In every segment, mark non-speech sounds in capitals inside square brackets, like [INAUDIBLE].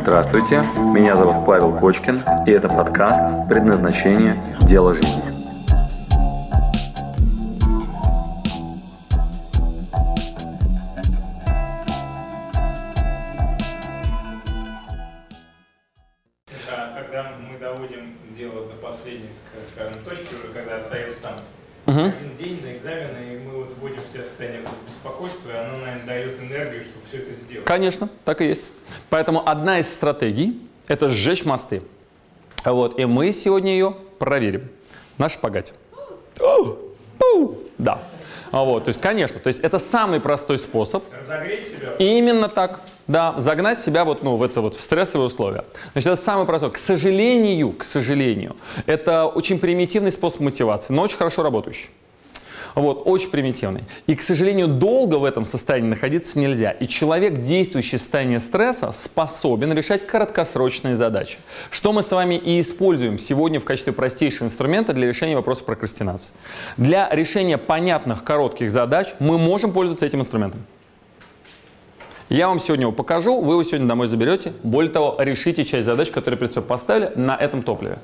Здравствуйте, меня зовут Павел Кочкин, и это подкаст «Предназначение. Дело жизни». А когда мы доводим дело до последней, ска- скажем, точки, уже когда остается там Мгм. один день до экзамена, и мы вот вводим себя в состояние беспокойства, и оно, наверное, дает энергию, чтобы все это сделать. Конечно, так и есть. Поэтому одна из стратегий – это сжечь мосты. Вот, и мы сегодня ее проверим на шпагате. Да. Вот, то есть, конечно, то есть это самый простой способ. Разогреть себя, Именно так. Да, загнать себя вот, ну, в это вот в стрессовые условия. Значит, это самый простой. К сожалению, к сожалению, это очень примитивный способ мотивации, но очень хорошо работающий. Вот, очень примитивный. И, к сожалению, долго в этом состоянии находиться нельзя. И человек, действующий в состоянии стресса, способен решать краткосрочные задачи. Что мы с вами и используем сегодня в качестве простейшего инструмента для решения вопроса прокрастинации. Для решения понятных коротких задач мы можем пользоваться этим инструментом. Я вам сегодня его покажу, вы его сегодня домой заберете. Более того, решите часть задач, которые перед собой поставили на этом топливе.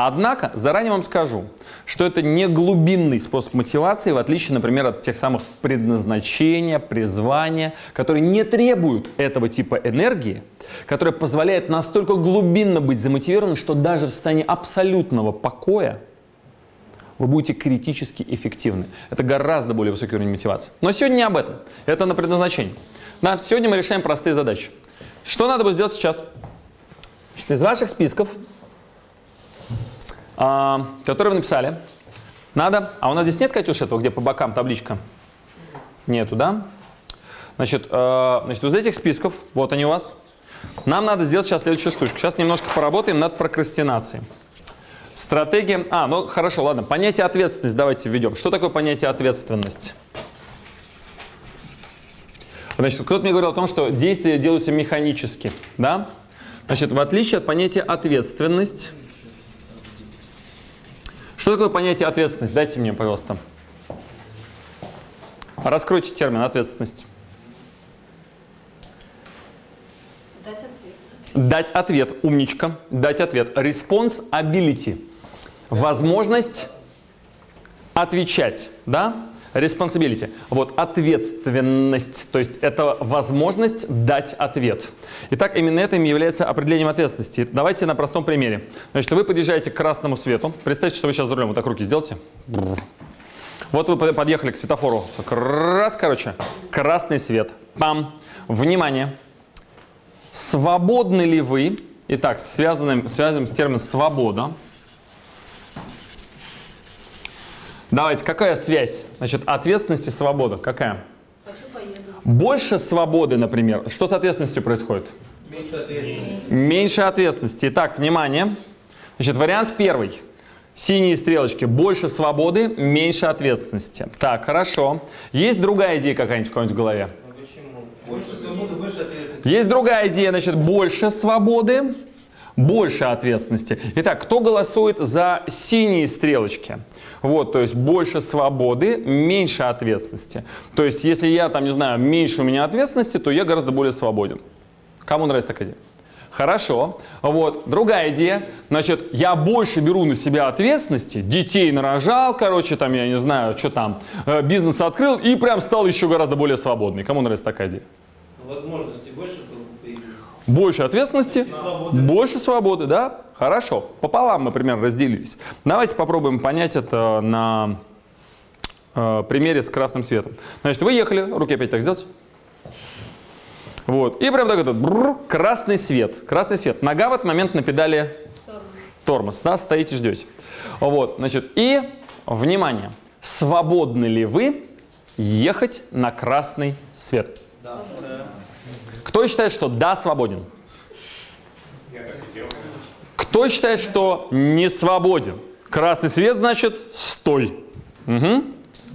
Однако, заранее вам скажу, что это не глубинный способ мотивации, в отличие, например, от тех самых предназначения, призвания, которые не требуют этого типа энергии, которая позволяет настолько глубинно быть замотивированным, что даже в состоянии абсолютного покоя вы будете критически эффективны. Это гораздо более высокий уровень мотивации. Но сегодня не об этом. Это на предназначение. На, сегодня мы решаем простые задачи. Что надо будет сделать сейчас? Значит, из ваших списков, которые вы написали, надо... А у нас здесь нет, Катюш, этого, где по бокам табличка? Нету, да? Значит, э, значит, из этих списков, вот они у вас, нам надо сделать сейчас следующую штучку. Сейчас немножко поработаем над прокрастинацией. Стратегия... А, ну хорошо, ладно. Понятие ответственность давайте введем. Что такое понятие ответственность? Значит, кто-то мне говорил о том, что действия делаются механически, да? Значит, в отличие от понятия ответственность... Что такое понятие ответственность? Дайте мне, пожалуйста. Раскройте термин ответственность. Дать ответ. Дать ответ, умничка. Дать ответ. Responsibility. Возможность отвечать, да? Responsibility. Вот ответственность, то есть это возможность дать ответ. Итак, именно это является определением ответственности. Давайте на простом примере. Значит, вы подъезжаете к красному свету. Представьте, что вы сейчас за рулем. Вот так руки сделайте. Вот вы под- подъехали к светофору. Раз, короче, красный свет. Пам. Внимание. Свободны ли вы? Итак, связанным, связываем с термином «свобода». Давайте, какая связь? Значит, ответственность и свобода. Какая? Больше свободы, например. Что с ответственностью происходит? Меньше ответственности. Меньше ответственности. Итак, внимание. Значит, вариант первый. Синие стрелочки. Больше свободы, меньше ответственности. Так, хорошо. Есть другая идея какая-нибудь кого-нибудь в голове? А почему? Больше свободы, больше ответственности. Есть другая идея, значит, больше свободы, больше ответственности. Итак, кто голосует за синие стрелочки? Вот, то есть больше свободы, меньше ответственности. То есть, если я там, не знаю, меньше у меня ответственности, то я гораздо более свободен. Кому нравится такая идея? Хорошо. Вот. Другая идея. Значит, я больше беру на себя ответственности, детей нарожал, короче, там, я не знаю, что там, э, бизнес открыл и прям стал еще гораздо более свободный. Кому нравится такая идея? Возможностей больше было. Больше ответственности, свободы. больше свободы, да? Хорошо. Пополам, например, разделились. Давайте попробуем понять это на э, примере с красным светом. Значит, вы ехали, руки опять так сделать. Вот. И прям так этот бррр, красный свет. Красный свет. Нога в этот момент на педали Тормоз. тормоз, да, стоите, ждете. Вот, значит, и, внимание, свободны ли вы ехать на красный свет? Да. Кто считает, что да, свободен? Кто считает, что не свободен? Красный свет значит стой. Угу.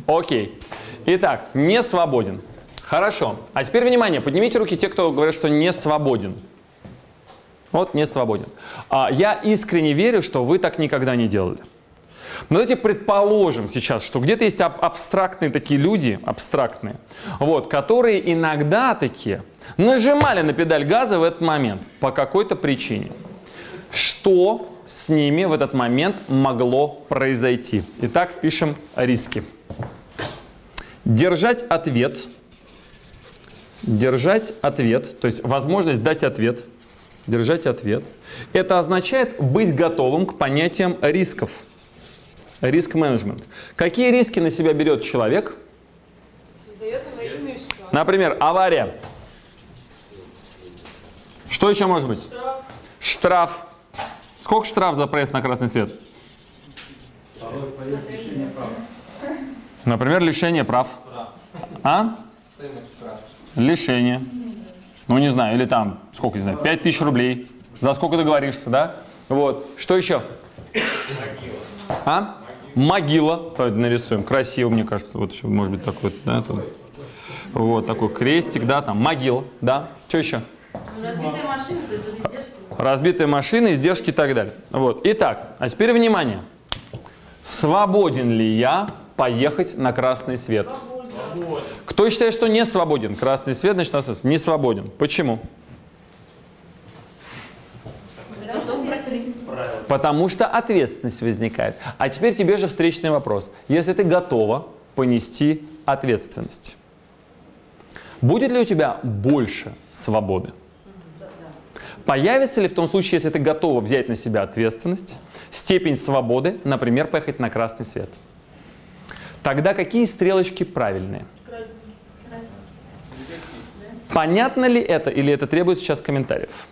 Окей. Итак, не свободен. Хорошо. А теперь внимание, поднимите руки те, кто говорят, что не свободен. Вот, не свободен. А, я искренне верю, что вы так никогда не делали. Но давайте предположим сейчас, что где-то есть аб- абстрактные такие люди, абстрактные, вот, которые иногда такие нажимали на педаль газа в этот момент по какой-то причине. Что с ними в этот момент могло произойти? Итак, пишем риски. Держать ответ. Держать ответ, то есть возможность дать ответ. Держать ответ. Это означает быть готовым к понятиям рисков. Риск-менеджмент. Какие риски на себя берет человек? Создает аварийную ситуацию. Например, авария. Что еще может быть? Штраф. Сколько штраф за проезд на красный свет? Например, лишение прав. А? Лишение. Ну, не знаю, или там, сколько, не знаю, 5 тысяч рублей. За сколько договоришься, да? Вот. Что еще? А? Могила. Давайте нарисуем. Красиво, мне кажется. Вот еще, может быть, такой, да? там. Вот такой крестик, да, там, могила, да. Что еще? Разбитая машина, то есть вот издержки. Разбитые машины, издержки и так далее. Вот. Итак, а теперь внимание. Свободен ли я поехать на красный свет? Кто считает, что не свободен? Красный свет, значит, у нас не свободен. Почему? Потому что ответственность возникает. А теперь тебе же встречный вопрос. Если ты готова понести ответственность, будет ли у тебя больше свободы? Появится ли в том случае, если ты готова взять на себя ответственность, степень свободы, например, поехать на красный свет? Тогда какие стрелочки правильные? Понятно ли это или это требует сейчас комментариев?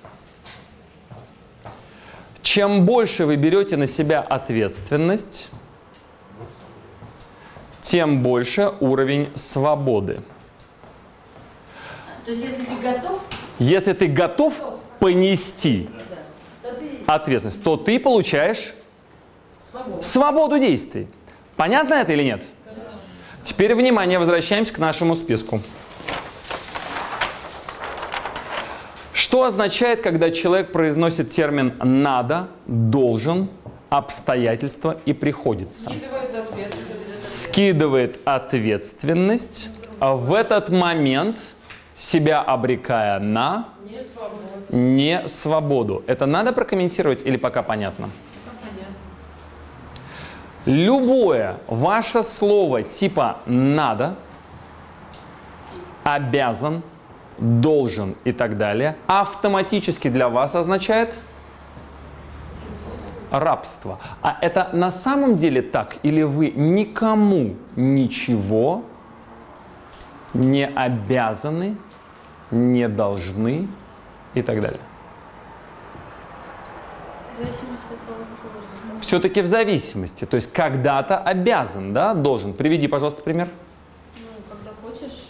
Чем больше вы берете на себя ответственность, тем больше уровень свободы. То есть если ты готов, Если ты готов понести ответственность, то ты получаешь свободу действий. Понятно это или нет? Теперь, внимание, возвращаемся к нашему списку. Что означает, когда человек произносит термин «надо», «должен», «обстоятельства» и «приходится»? Скидывают ответственность. скидывает ответственность, в этот момент себя обрекая на Не свободен. не свободу. Это надо прокомментировать или пока понятно? Понятно. Любое ваше слово типа «надо», «обязан», «должен» и так далее автоматически для вас означает рабство. А это на самом деле так? Или вы никому ничего не обязаны, не должны и так далее? В зависимости от того, какого разговора. Все-таки в зависимости. То есть когда-то обязан, да, должен. Приведи, пожалуйста, пример. Ну, когда хочешь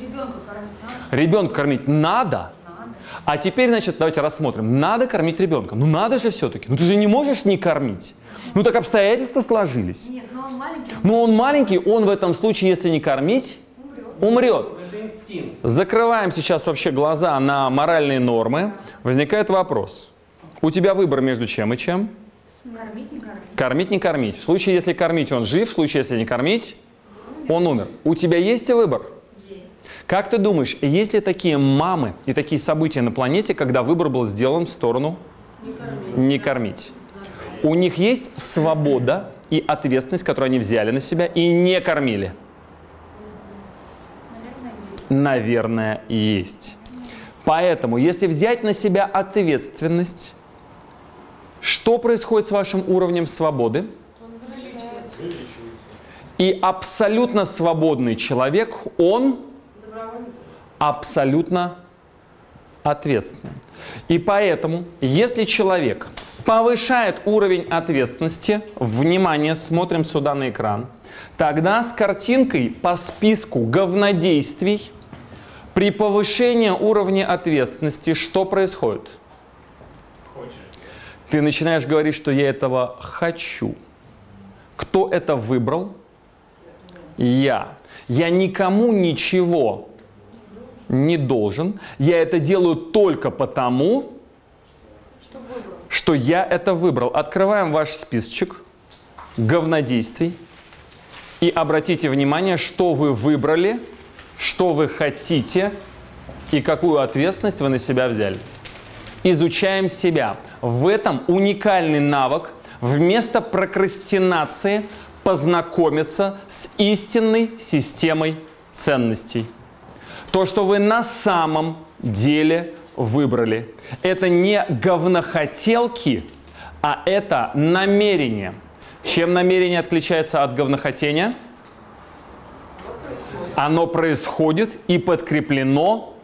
ребенка кормить надо, Ребенка кормить надо, надо. а теперь, значит, давайте рассмотрим. Надо кормить ребенка. Ну надо же все-таки. Ну ты же не можешь не кормить. Ну так обстоятельства сложились. Нет, но он маленький, Но он маленький, он в этом случае, если не кормить, умрет. умрет. Закрываем сейчас вообще глаза на моральные нормы. Возникает вопрос. У тебя выбор между чем и чем? Кормить, не кормить. Кормить, не кормить. В случае, если кормить, он жив. В случае, если не кормить, он умер. У тебя есть выбор? Есть. Как ты думаешь, есть ли такие мамы и такие события на планете, когда выбор был сделан в сторону Не кормить. не кормить? У них есть свобода и ответственность, которую они взяли на себя и не кормили? Наверное, есть. Поэтому, если взять на себя ответственность, что происходит с вашим уровнем свободы? И абсолютно свободный человек, он абсолютно ответственен. И поэтому, если человек повышает уровень ответственности, внимание, смотрим сюда на экран, тогда с картинкой по списку говнодействий при повышении уровня ответственности что происходит? Хочешь. Ты начинаешь говорить, что я этого хочу. Кто это выбрал? Я. Я никому ничего не должен. Я это делаю только потому? Что я это выбрал. Открываем ваш списочек говнодействий и обратите внимание, что вы выбрали, что вы хотите и какую ответственность вы на себя взяли. Изучаем себя. В этом уникальный навык вместо прокрастинации познакомиться с истинной системой ценностей. То, что вы на самом деле выбрали, это не говнохотелки, а это намерение. Чем намерение отличается от говнохотения? Оно происходит и подкреплено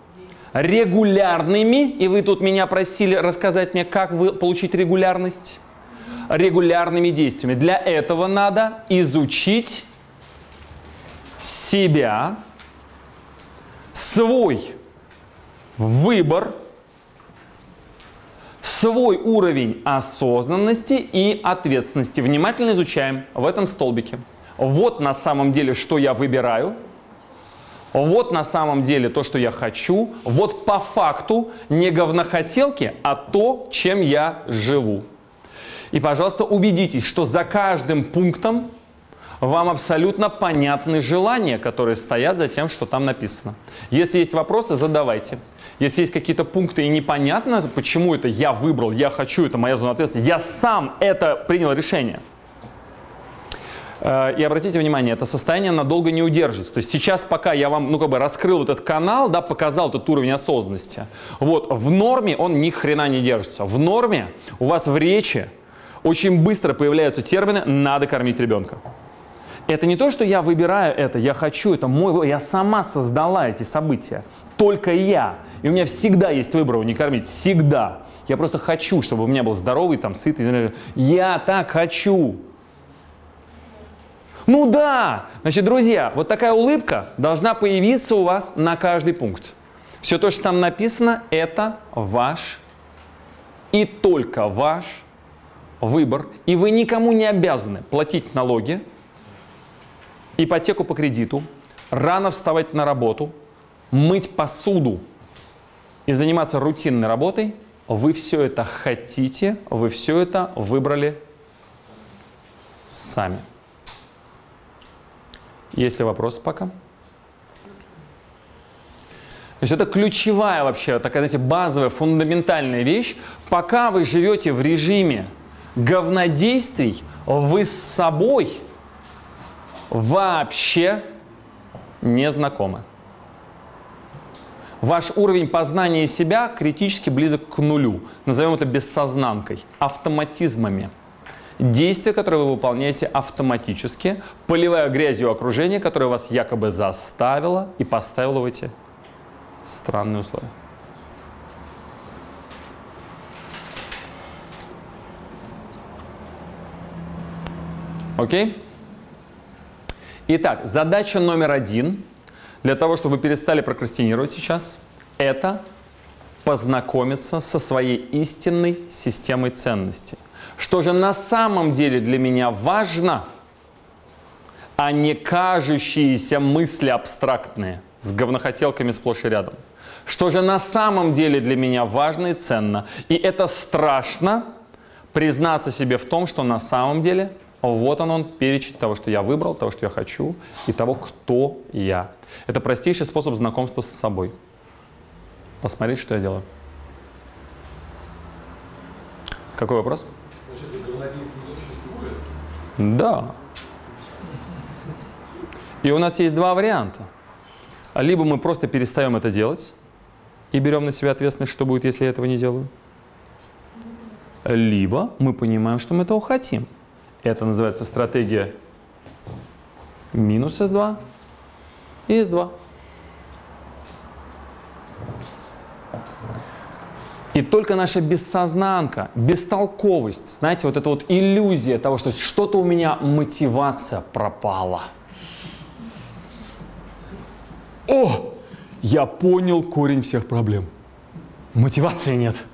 регулярными, и вы тут меня просили рассказать мне, как вы получить регулярность, регулярными действиями. Для этого надо изучить себя, свой выбор, свой уровень осознанности и ответственности. Внимательно изучаем в этом столбике. Вот на самом деле, что я выбираю – вот на самом деле то, что я хочу. Вот по факту не говнохотелки, а то, чем я живу. И, пожалуйста, убедитесь, что за каждым пунктом вам абсолютно понятны желания, которые стоят за тем, что там написано. Если есть вопросы, задавайте. Если есть какие-то пункты и непонятно, почему это я выбрал, я хочу, это моя зона ответственности, я сам это принял решение – Э, и обратите внимание, это состояние надолго не удержится. То есть сейчас, пока я вам, ну, как бы раскрыл вот этот канал, да, показал этот уровень осознанности, вот, в норме он ни хрена не держится. В норме у вас в речи очень быстро появляются термины «надо кормить ребенка». Это не то, что я выбираю это, я хочу, это мой я сама создала эти события. Только я. И у меня всегда есть выбор его не кормить. Всегда. Я просто хочу, чтобы у меня был здоровый, там, сытый. Я так хочу. Ну да! Значит, друзья, вот такая улыбка должна появиться у вас на каждый пункт. Все то, что там написано, это ваш и только ваш выбор. И вы никому не обязаны платить налоги, ипотеку по кредиту, рано вставать на работу, мыть посуду и заниматься рутинной работой. Вы все это хотите, вы все это выбрали сами. Есть ли вопросы пока? То есть это ключевая вообще, такая, знаете, базовая, фундаментальная вещь. Пока вы живете в режиме говнодействий, вы с собой вообще не знакомы. Ваш уровень познания себя критически близок к нулю. Назовем это бессознанкой, автоматизмами – действия, которые вы выполняете автоматически, поливая грязью окружение, которое вас якобы заставило и поставило в эти странные условия. Окей? Итак, задача номер один для того, чтобы вы перестали прокрастинировать сейчас, это познакомиться со своей истинной системой ценностей – что же на самом деле для меня важно, а не кажущиеся мысли абстрактные с говнохотелками сплошь и рядом. Что же на самом деле для меня важно и ценно. И это страшно признаться себе в том, что на самом деле вот он, он перечень того, что я выбрал, того, что я хочу, и того, кто я. Это простейший способ знакомства с собой. Посмотреть, что я делаю. Какой вопрос? Да. И у нас есть два варианта. Либо мы просто перестаем это делать и берем на себя ответственность, что будет, если я этого не делаю. Либо мы понимаем, что мы этого хотим. Это называется стратегия минус S2 и S2. И только наша бессознанка, бестолковость, знаете, вот эта вот иллюзия того, что что-то у меня мотивация пропала. О, я понял корень всех проблем. Мотивации нет.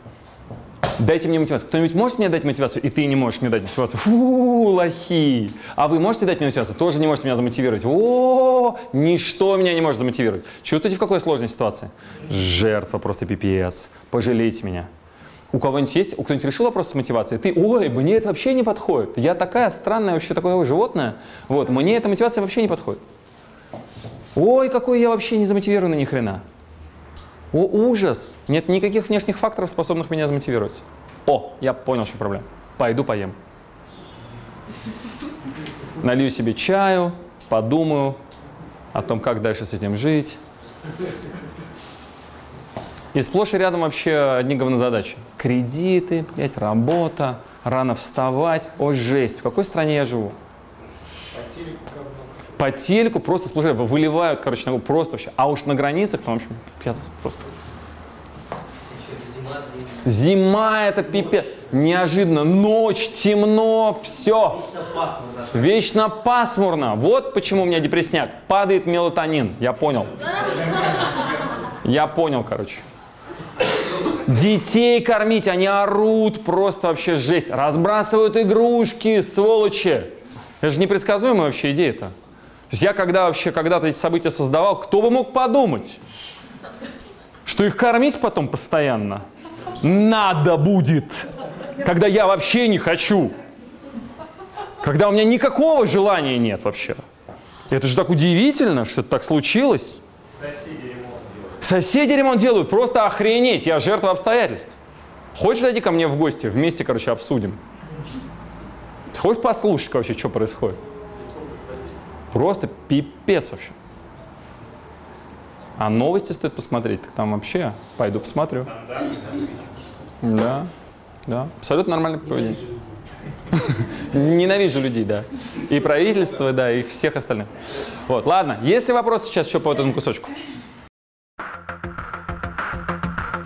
Дайте мне мотивацию. Кто-нибудь может мне дать мотивацию, и ты не можешь мне дать мотивацию? Фу, лохи. А вы можете дать мне мотивацию? Тоже не можете меня замотивировать. О, ничто меня не может замотивировать. Чувствуете, в какой сложной ситуации? Жертва просто пипец. Пожалейте меня. У кого-нибудь есть? У кто-нибудь решил вопрос с мотивацией? Ты, ой, мне это вообще не подходит. Я такая странная, вообще такое животное. Вот, мне эта мотивация вообще не подходит. Ой, какой я вообще не замотивированный ни хрена. О, ужас! Нет никаких внешних факторов, способных меня замотивировать. О, я понял, что проблема. Пойду поем. Налью себе чаю, подумаю о том, как дальше с этим жить. И сплошь и рядом вообще одни говнозадачи. Кредиты, блядь, работа, рано вставать. О, жесть, в какой стране я живу? По телеку просто, слушай, выливают, короче, на- просто вообще. А уж на границах, там, в общем, пипец просто. Зима это пипец. Неожиданно, ночь, темно, все. Вечно пасмурно. Вот почему у меня депресняк. Падает мелатонин. Я понял. Я понял, короче. Детей кормить, они орут, просто вообще жесть. Разбрасывают игрушки, сволочи. Это же непредсказуемая вообще идея-то. То есть я когда вообще когда-то эти события создавал, кто бы мог подумать, что их кормить потом постоянно надо будет, когда я вообще не хочу, когда у меня никакого желания нет вообще. Это же так удивительно, что это так случилось. Соседи ремонт делают. Соседи ремонт делают, просто охренеть, я жертва обстоятельств. Хочешь зайди ко мне в гости, вместе, короче, обсудим. Хочешь послушать вообще, что происходит? Просто пипец вообще. А новости стоит посмотреть, так там вообще пойду посмотрю. Да, да, абсолютно нормальное поведение. [LAUGHS] Ненавижу людей, да. И правительство, да, и всех остальных. Вот, ладно, есть ли вопросы сейчас еще по этому кусочку?